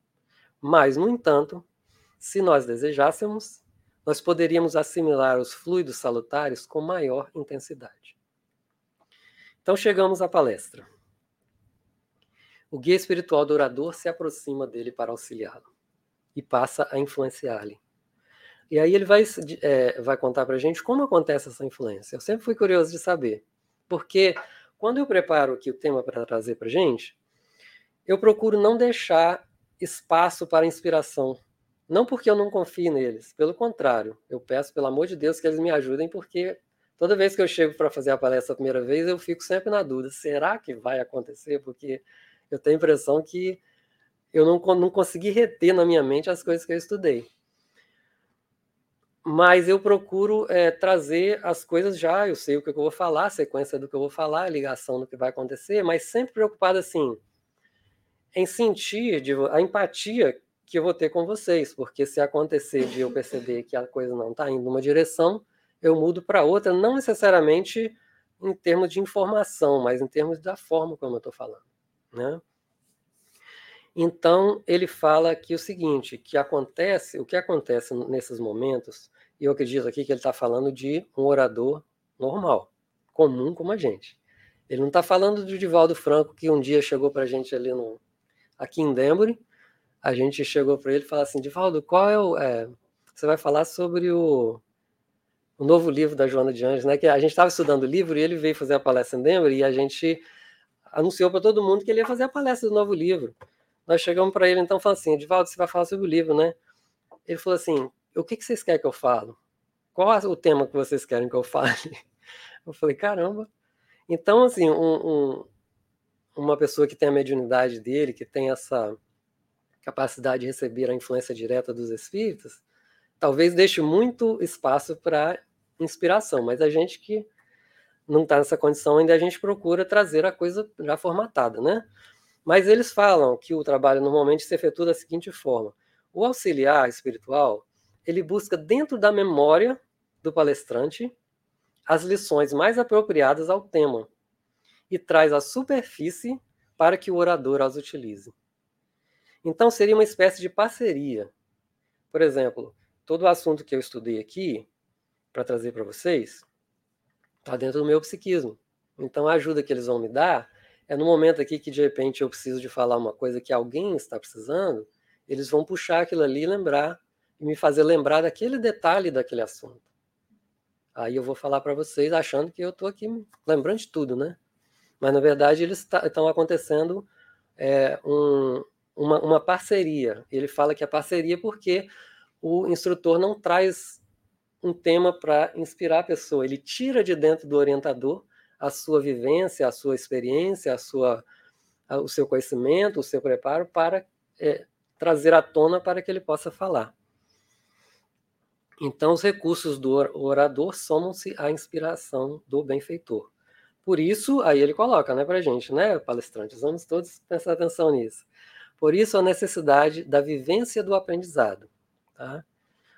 Mas, no entanto, se nós desejássemos, nós poderíamos assimilar os fluidos salutares com maior intensidade. Então chegamos à palestra. O guia espiritual do se aproxima dele para auxiliá-lo e passa a influenciar-lhe. E aí ele vai, é, vai contar para a gente como acontece essa influência. Eu sempre fui curioso de saber, porque quando eu preparo aqui o tema para trazer para gente, eu procuro não deixar espaço para inspiração. Não porque eu não confio neles, pelo contrário, eu peço, pelo amor de Deus, que eles me ajudem, porque toda vez que eu chego para fazer a palestra a primeira vez, eu fico sempre na dúvida: será que vai acontecer? Porque eu tenho a impressão que eu não, não consegui reter na minha mente as coisas que eu estudei. Mas eu procuro é, trazer as coisas já, eu sei o que eu vou falar, a sequência do que eu vou falar, a ligação do que vai acontecer, mas sempre preocupado assim em sentir a empatia que eu vou ter com vocês, porque se acontecer de eu perceber que a coisa não está indo numa direção, eu mudo para outra, não necessariamente em termos de informação, mas em termos da forma como eu estou falando. Né? Então, ele fala aqui o seguinte, que acontece, o que acontece nesses momentos, eu acredito aqui que ele está falando de um orador normal, comum como a gente. Ele não está falando de Divaldo Franco, que um dia chegou para a gente ali no, aqui em Denver, a gente chegou para ele e falou assim, Divaldo, qual é o... É, você vai falar sobre o, o novo livro da Joana de Anjos, né? Que a gente estava estudando o livro e ele veio fazer a palestra em Denver e a gente anunciou para todo mundo que ele ia fazer a palestra do novo livro. Nós chegamos para ele então falando assim, Edvaldo, você vai falar sobre o livro, né? Ele falou assim, o que, que vocês querem que eu falo? Qual é o tema que vocês querem que eu fale? Eu falei, caramba. Então, assim, um, um, uma pessoa que tem a mediunidade dele, que tem essa capacidade de receber a influência direta dos espíritos, talvez deixe muito espaço para inspiração, mas a gente que não está nessa condição, ainda a gente procura trazer a coisa já formatada, né? Mas eles falam que o trabalho normalmente se efetua da seguinte forma: o auxiliar espiritual ele busca dentro da memória do palestrante as lições mais apropriadas ao tema e traz à superfície para que o orador as utilize. Então seria uma espécie de parceria. Por exemplo, todo o assunto que eu estudei aqui, para trazer para vocês, está dentro do meu psiquismo. Então a ajuda que eles vão me dar é no momento aqui que de repente eu preciso de falar uma coisa que alguém está precisando, eles vão puxar aquilo ali e lembrar, e me fazer lembrar daquele detalhe daquele assunto. Aí eu vou falar para vocês achando que eu estou aqui lembrando de tudo, né? Mas na verdade eles estão acontecendo é, um, uma, uma parceria. Ele fala que é parceria porque o instrutor não traz um tema para inspirar a pessoa, ele tira de dentro do orientador a sua vivência, a sua experiência, a sua, a, o seu conhecimento, o seu preparo para é, trazer à tona para que ele possa falar. Então, os recursos do orador somam-se à inspiração do benfeitor. Por isso, aí ele coloca, né, para gente, né, palestrantes, vamos todos prestar atenção nisso. Por isso, a necessidade da vivência do aprendizado, tá?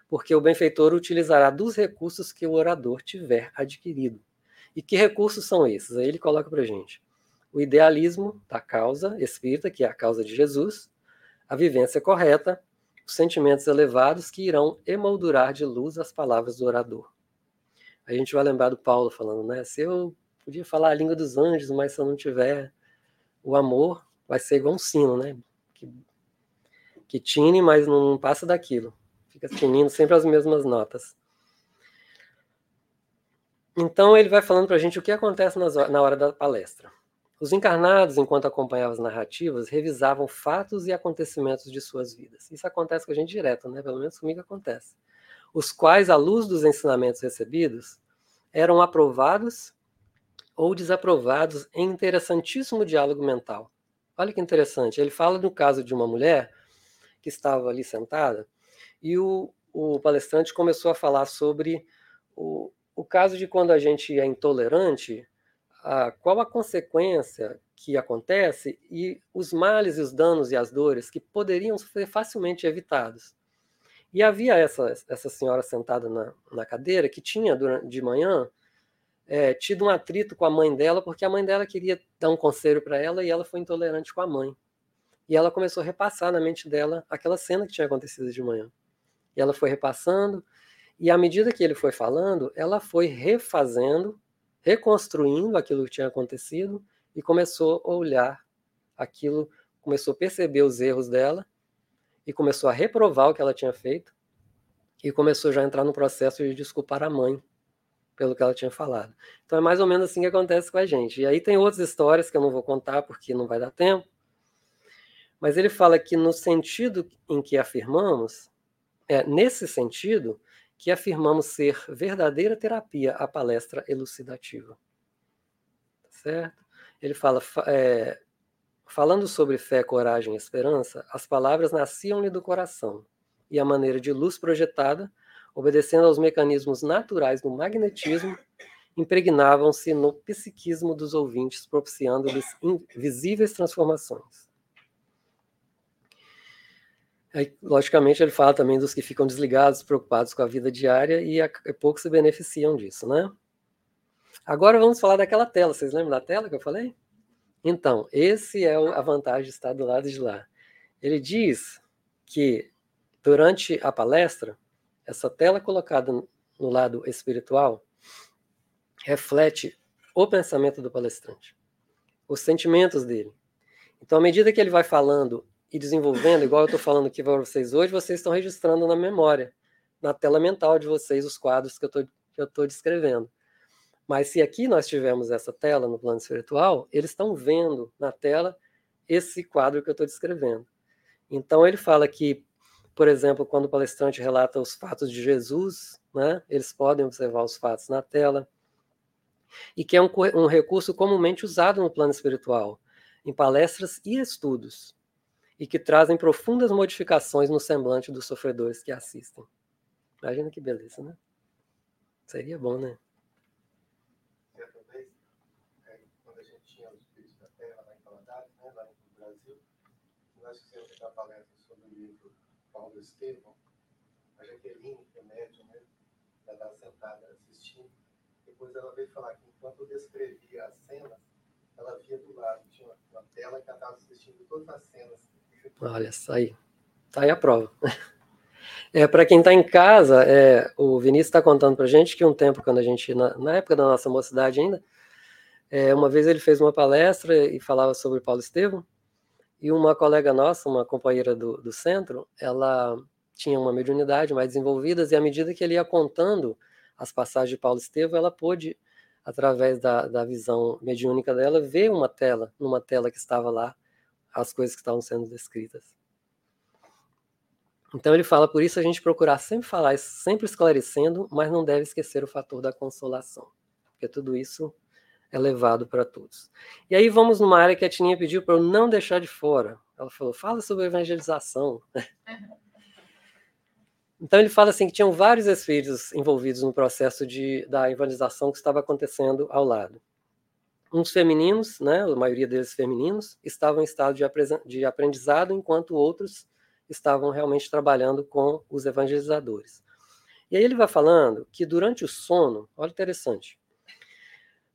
Porque o benfeitor utilizará dos recursos que o orador tiver adquirido. E que recursos são esses? Aí ele coloca para gente. O idealismo da causa espírita, que é a causa de Jesus, a vivência correta, os sentimentos elevados que irão emoldurar de luz as palavras do orador. A gente vai lembrar do Paulo falando, né? Se eu podia falar a língua dos anjos, mas se eu não tiver o amor, vai ser igual um sino, né? Que, que tine, mas não passa daquilo. Fica tinindo sempre as mesmas notas. Então ele vai falando para a gente o que acontece na hora da palestra. Os encarnados, enquanto acompanhavam as narrativas, revisavam fatos e acontecimentos de suas vidas. Isso acontece com a gente direto, né? Pelo menos comigo acontece. Os quais, à luz dos ensinamentos recebidos, eram aprovados ou desaprovados em interessantíssimo diálogo mental. Olha que interessante. Ele fala no caso de uma mulher que estava ali sentada e o, o palestrante começou a falar sobre o, o caso de quando a gente é intolerante qual a consequência que acontece e os males e os danos e as dores que poderiam ser facilmente evitados. E havia essa, essa senhora sentada na, na cadeira que tinha, durante, de manhã, é, tido um atrito com a mãe dela, porque a mãe dela queria dar um conselho para ela e ela foi intolerante com a mãe. E ela começou a repassar na mente dela aquela cena que tinha acontecido de manhã. E ela foi repassando, e à medida que ele foi falando, ela foi refazendo reconstruindo aquilo que tinha acontecido e começou a olhar aquilo, começou a perceber os erros dela e começou a reprovar o que ela tinha feito e começou já a entrar no processo de desculpar a mãe pelo que ela tinha falado. Então é mais ou menos assim que acontece com a gente. E aí tem outras histórias que eu não vou contar porque não vai dar tempo. Mas ele fala que no sentido em que afirmamos, é nesse sentido, que afirmamos ser verdadeira terapia a palestra elucidativa. Tá certo? Ele fala, é, falando sobre fé, coragem e esperança, as palavras nasciam-lhe do coração, e a maneira de luz projetada, obedecendo aos mecanismos naturais do magnetismo, impregnavam-se no psiquismo dos ouvintes, propiciando-lhes invisíveis transformações. Aí, logicamente, ele fala também dos que ficam desligados, preocupados com a vida diária e a, se beneficiam disso, né? Agora vamos falar daquela tela. Vocês lembram da tela que eu falei? Então, esse é a vantagem de estar do lado de lá. Ele diz que durante a palestra, essa tela colocada no lado espiritual reflete o pensamento do palestrante, os sentimentos dele. Então, à medida que ele vai falando e desenvolvendo, igual eu estou falando aqui para vocês hoje, vocês estão registrando na memória, na tela mental de vocês, os quadros que eu estou descrevendo. Mas se aqui nós tivermos essa tela no plano espiritual, eles estão vendo na tela esse quadro que eu estou descrevendo. Então ele fala que, por exemplo, quando o palestrante relata os fatos de Jesus, né, eles podem observar os fatos na tela, e que é um, um recurso comumente usado no plano espiritual, em palestras e estudos e que trazem profundas modificações no semblante dos sofredores que assistem. Imagina que beleza, né? Seria bom, né? Certa vez, é, quando a gente tinha os Espíritos da Terra lá em Valadares, né, lá no Brasil, nós fizemos uma palestra sobre o livro Paulo Estevam, a Jaqueline, que é médium, né, ela estava sentada assistindo, depois ela veio falar que enquanto eu descrevia as cenas, ela via do lado, tinha uma, uma tela que ela estava assistindo todas as cenas Olha, isso aí. Tá aí a prova. É, para quem está em casa, é, o Vinícius está contando para gente que um tempo, quando a gente, na, na época da nossa mocidade ainda, é, uma vez ele fez uma palestra e falava sobre Paulo Estevam, e uma colega nossa, uma companheira do, do centro, ela tinha uma mediunidade mais desenvolvida, e à medida que ele ia contando as passagens de Paulo Estevam, ela pôde, através da, da visão mediúnica dela, ver uma tela, numa tela que estava lá, as coisas que estavam sendo descritas. Então ele fala, por isso a gente procurar sempre falar, sempre esclarecendo, mas não deve esquecer o fator da consolação, porque tudo isso é levado para todos. E aí vamos numa área que a Tininha pediu para eu não deixar de fora. Ela falou, fala sobre evangelização. Então ele fala assim que tinham vários espíritos envolvidos no processo de, da evangelização que estava acontecendo ao lado. Uns femininos, né, a maioria deles femininos, estavam em estado de, de aprendizado, enquanto outros estavam realmente trabalhando com os evangelizadores. E aí ele vai falando que durante o sono, olha interessante,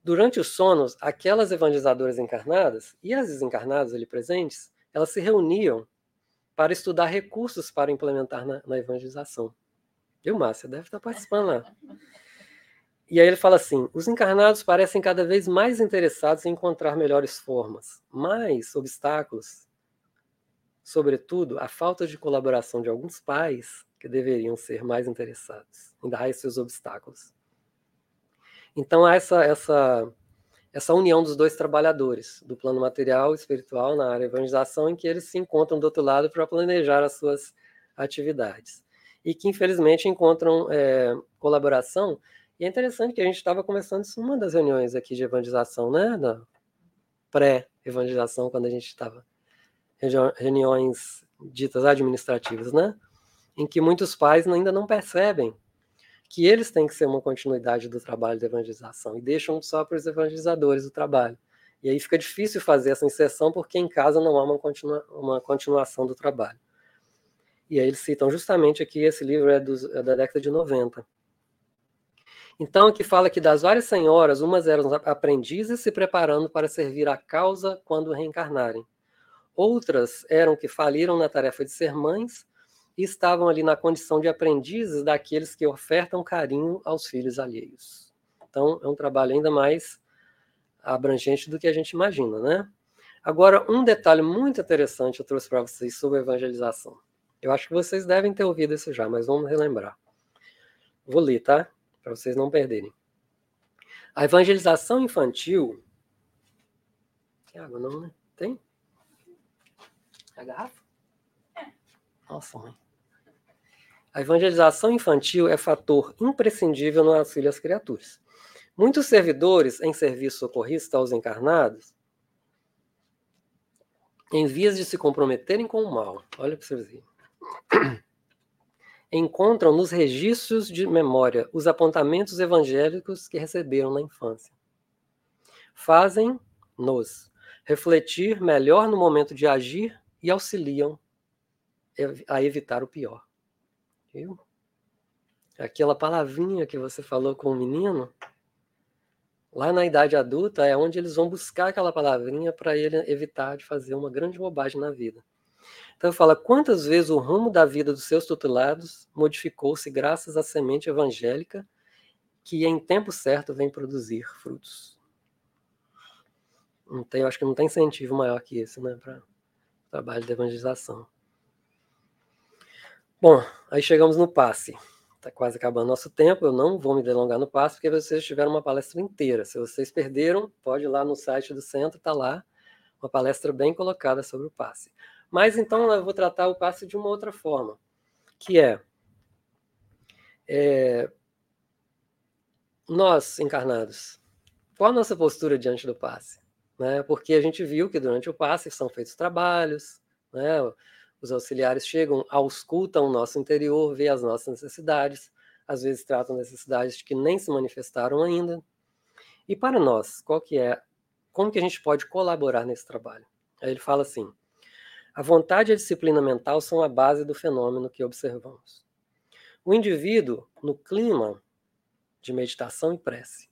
durante os sonos, aquelas evangelizadoras encarnadas e as desencarnadas ali presentes, elas se reuniam para estudar recursos para implementar na, na evangelização. Viu, Márcia? Deve estar participando lá. E aí ele fala assim: os encarnados parecem cada vez mais interessados em encontrar melhores formas, mais obstáculos sobretudo, a falta de colaboração de alguns pais que deveriam ser mais interessados em dar esses obstáculos. Então há essa, essa, essa união dos dois trabalhadores, do plano material e espiritual na área evangelização, em que eles se encontram do outro lado para planejar as suas atividades. E que, infelizmente, encontram é, colaboração. E é interessante que a gente estava conversando isso numa das reuniões aqui de evangelização, né? Na pré-evangelização, quando a gente estava reuniões ditas administrativas, né? Em que muitos pais ainda não percebem que eles têm que ser uma continuidade do trabalho de evangelização e deixam só para os evangelizadores o trabalho. E aí fica difícil fazer essa inserção porque em casa não há uma, continua, uma continuação do trabalho. E aí eles citam justamente aqui, esse livro é, dos, é da década de 90. Então, aqui fala que das várias senhoras, umas eram aprendizes se preparando para servir a causa quando reencarnarem. Outras eram que faliram na tarefa de ser mães e estavam ali na condição de aprendizes daqueles que ofertam carinho aos filhos alheios. Então, é um trabalho ainda mais abrangente do que a gente imagina, né? Agora, um detalhe muito interessante eu trouxe para vocês sobre evangelização. Eu acho que vocês devem ter ouvido isso já, mas vamos relembrar. Vou ler, tá? Para vocês não perderem. A evangelização infantil. Tem água não, né? Tem? A garrafa? É. Nossa, mãe. A evangelização infantil é fator imprescindível no auxílio às criaturas. Muitos servidores em serviço socorrista aos encarnados, em vias de se comprometerem com o mal, olha para vocês verem, encontram nos registros de memória os apontamentos evangélicos que receberam na infância. Fazem-nos refletir melhor no momento de agir e auxiliam a evitar o pior. Viu? Aquela palavrinha que você falou com o menino, lá na idade adulta é onde eles vão buscar aquela palavrinha para ele evitar de fazer uma grande bobagem na vida. Então fala quantas vezes o rumo da vida dos seus tutelados modificou-se graças à semente evangélica que em tempo certo vem produzir frutos. Não tem, eu acho que não tem incentivo maior que esse, né, para trabalho de evangelização. Bom, aí chegamos no passe. Está quase acabando nosso tempo. Eu não vou me delongar no passe, porque vocês tiveram uma palestra inteira. Se vocês perderam, pode ir lá no site do centro, está lá uma palestra bem colocada sobre o passe. Mas então eu vou tratar o passe de uma outra forma, que é, é nós encarnados, qual a nossa postura diante do passe? né? porque a gente viu que durante o passe são feitos trabalhos, né? os auxiliares chegam, auscultam o nosso interior, vê as nossas necessidades, às vezes tratam necessidades que nem se manifestaram ainda. E para nós, qual que é, como que a gente pode colaborar nesse trabalho? Aí ele fala assim: a vontade e a disciplina mental são a base do fenômeno que observamos. O indivíduo, no clima de meditação e prece,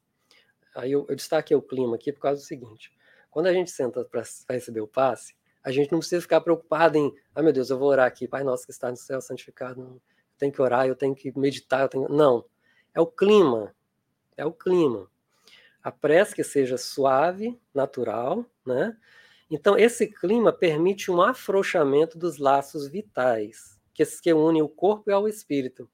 aí eu, eu destaquei o clima aqui por causa do seguinte: quando a gente senta para receber o passe, A gente não precisa ficar preocupado em, ah, meu Deus, eu vou orar aqui, Pai nosso que está no céu, santificado. Eu tenho que orar, eu tenho que meditar, eu tenho... Não. É o clima. É o clima. A prece que seja suave, natural, né? Então, esse clima permite um afrouxamento dos laços vitais, que, que unem o corpo ao espírito.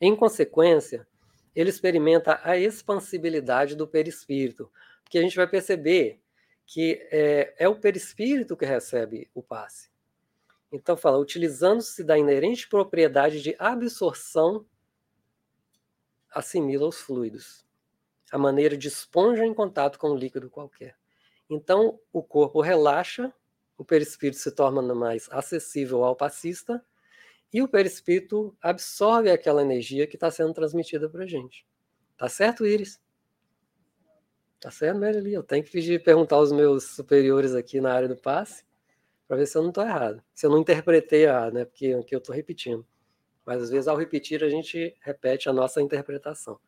Em consequência, ele experimenta a expansibilidade do perispírito, porque a gente vai perceber que é, é o perispírito que recebe o passe. Então, fala, utilizando-se da inerente propriedade de absorção, assimila os fluidos, a maneira de esponja em contato com um líquido qualquer. Então, o corpo relaxa, o perispírito se torna mais acessível ao passista, e o perispírito absorve aquela energia que está sendo transmitida para a gente. Tá certo, Iris? Tá certo, Merili? Eu tenho que pedir, perguntar aos meus superiores aqui na área do passe, para ver se eu não estou errado. Se eu não interpretei errado, né? Porque aqui eu estou repetindo. Mas às vezes, ao repetir, a gente repete a nossa interpretação.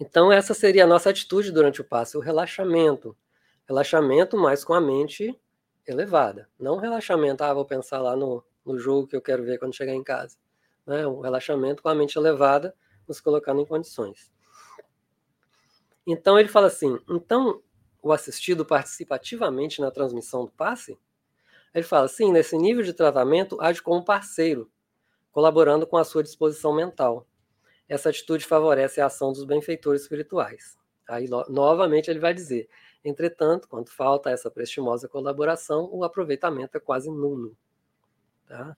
Então, essa seria a nossa atitude durante o passe, o relaxamento. Relaxamento, mas com a mente elevada. Não relaxamento, ah, vou pensar lá no, no jogo que eu quero ver quando chegar em casa. Né? Um relaxamento com a mente elevada, nos colocando em condições. Então ele fala assim: então o assistido participa ativamente na transmissão do passe? Ele fala: sim, nesse nível de tratamento, age como parceiro, colaborando com a sua disposição mental. Essa atitude favorece a ação dos benfeitores espirituais. Aí, novamente, ele vai dizer: entretanto, quando falta essa prestimosa colaboração, o aproveitamento é quase nulo. Tá?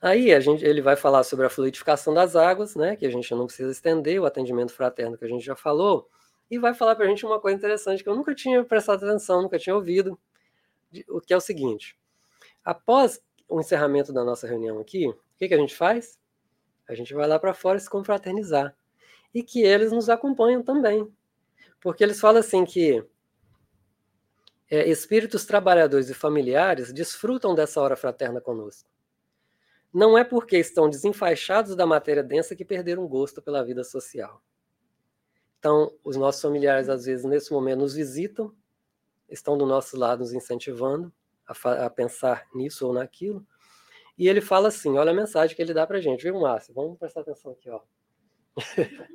Aí a gente, ele vai falar sobre a fluidificação das águas, né, que a gente não precisa estender, o atendimento fraterno que a gente já falou, e vai falar para a gente uma coisa interessante que eu nunca tinha prestado atenção, nunca tinha ouvido, o que é o seguinte: após o encerramento da nossa reunião aqui, o que, que a gente faz? A gente vai lá para fora se confraternizar. E que eles nos acompanham também. Porque eles falam assim que é, espíritos trabalhadores e familiares desfrutam dessa hora fraterna conosco. Não é porque estão desenfaixados da matéria densa que perderam gosto pela vida social. Então, os nossos familiares, às vezes, nesse momento, nos visitam, estão do nosso lado, nos incentivando a, a pensar nisso ou naquilo. E ele fala assim: olha a mensagem que ele dá para gente, viu, Márcio? Vamos prestar atenção aqui, ó.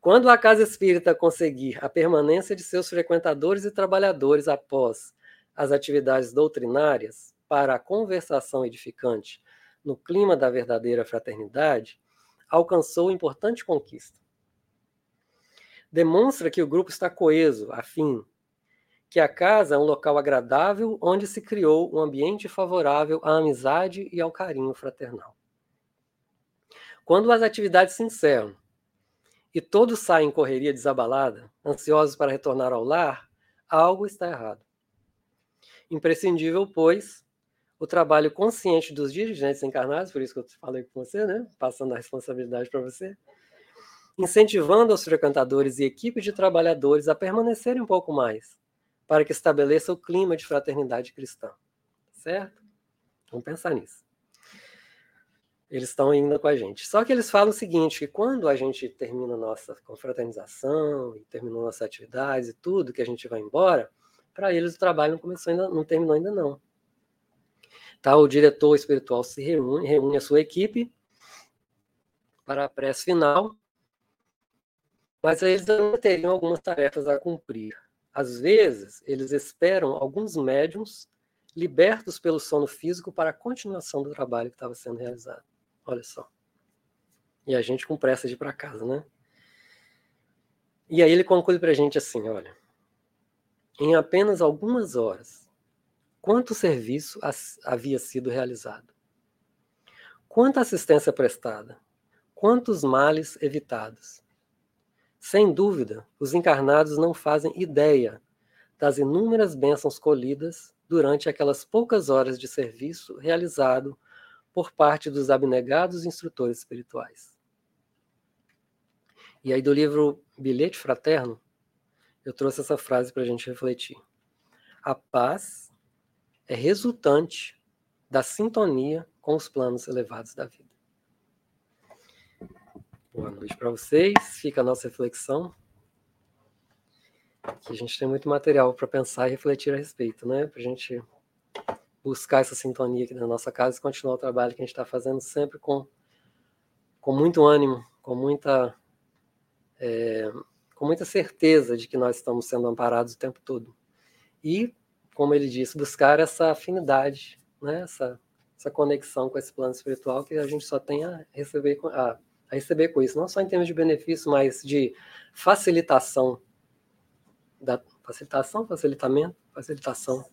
Quando a casa espírita conseguir a permanência de seus frequentadores e trabalhadores após as atividades doutrinárias para a conversação edificante no clima da verdadeira fraternidade, alcançou importante conquista. Demonstra que o grupo está coeso, afim, que a casa é um local agradável onde se criou um ambiente favorável à amizade e ao carinho fraternal. Quando as atividades se encerram e todos saem em correria desabalada, ansiosos para retornar ao lar, algo está errado. Imprescindível, pois, o trabalho consciente dos dirigentes encarnados, por isso que eu falei com você, né? passando a responsabilidade para você, incentivando os frequentadores e equipe de trabalhadores a permanecerem um pouco mais, para que estabeleça o clima de fraternidade cristã. Certo? Vamos pensar nisso eles estão ainda com a gente. Só que eles falam o seguinte, que quando a gente termina nossa confraternização, terminou nossas atividades e tudo, que a gente vai embora, para eles o trabalho não começou ainda, não terminou ainda não. Tá, o diretor espiritual se reúne, reúne a sua equipe para a prece final, mas eles ainda teriam algumas tarefas a cumprir. Às vezes, eles esperam alguns médiums libertos pelo sono físico para a continuação do trabalho que estava sendo realizado. Olha só. E a gente com pressa de ir para casa, né? E aí ele conclui para a gente assim: olha, em apenas algumas horas, quanto serviço havia sido realizado? Quanta assistência prestada? Quantos males evitados? Sem dúvida, os encarnados não fazem ideia das inúmeras bênçãos colhidas durante aquelas poucas horas de serviço realizado por parte dos abnegados instrutores espirituais. E aí, do livro Bilhete Fraterno, eu trouxe essa frase para a gente refletir. A paz é resultante da sintonia com os planos elevados da vida. Boa noite para vocês. Fica a nossa reflexão. que a gente tem muito material para pensar e refletir a respeito, né? Para a gente buscar essa sintonia aqui na nossa casa e continuar o trabalho que a gente está fazendo sempre com, com muito ânimo, com muita, é, com muita certeza de que nós estamos sendo amparados o tempo todo. E, como ele disse, buscar essa afinidade, né? essa, essa conexão com esse plano espiritual que a gente só tem a receber, a, a receber com isso, não só em termos de benefício, mas de facilitação da facilitação, facilitamento, facilitação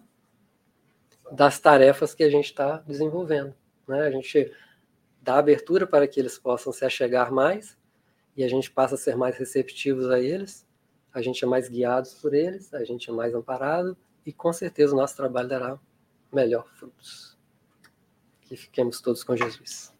das tarefas que a gente está desenvolvendo. Né? A gente dá abertura para que eles possam se achegar mais e a gente passa a ser mais receptivos a eles, a gente é mais guiados por eles, a gente é mais amparado e com certeza o nosso trabalho dará melhor frutos. Que fiquemos todos com Jesus.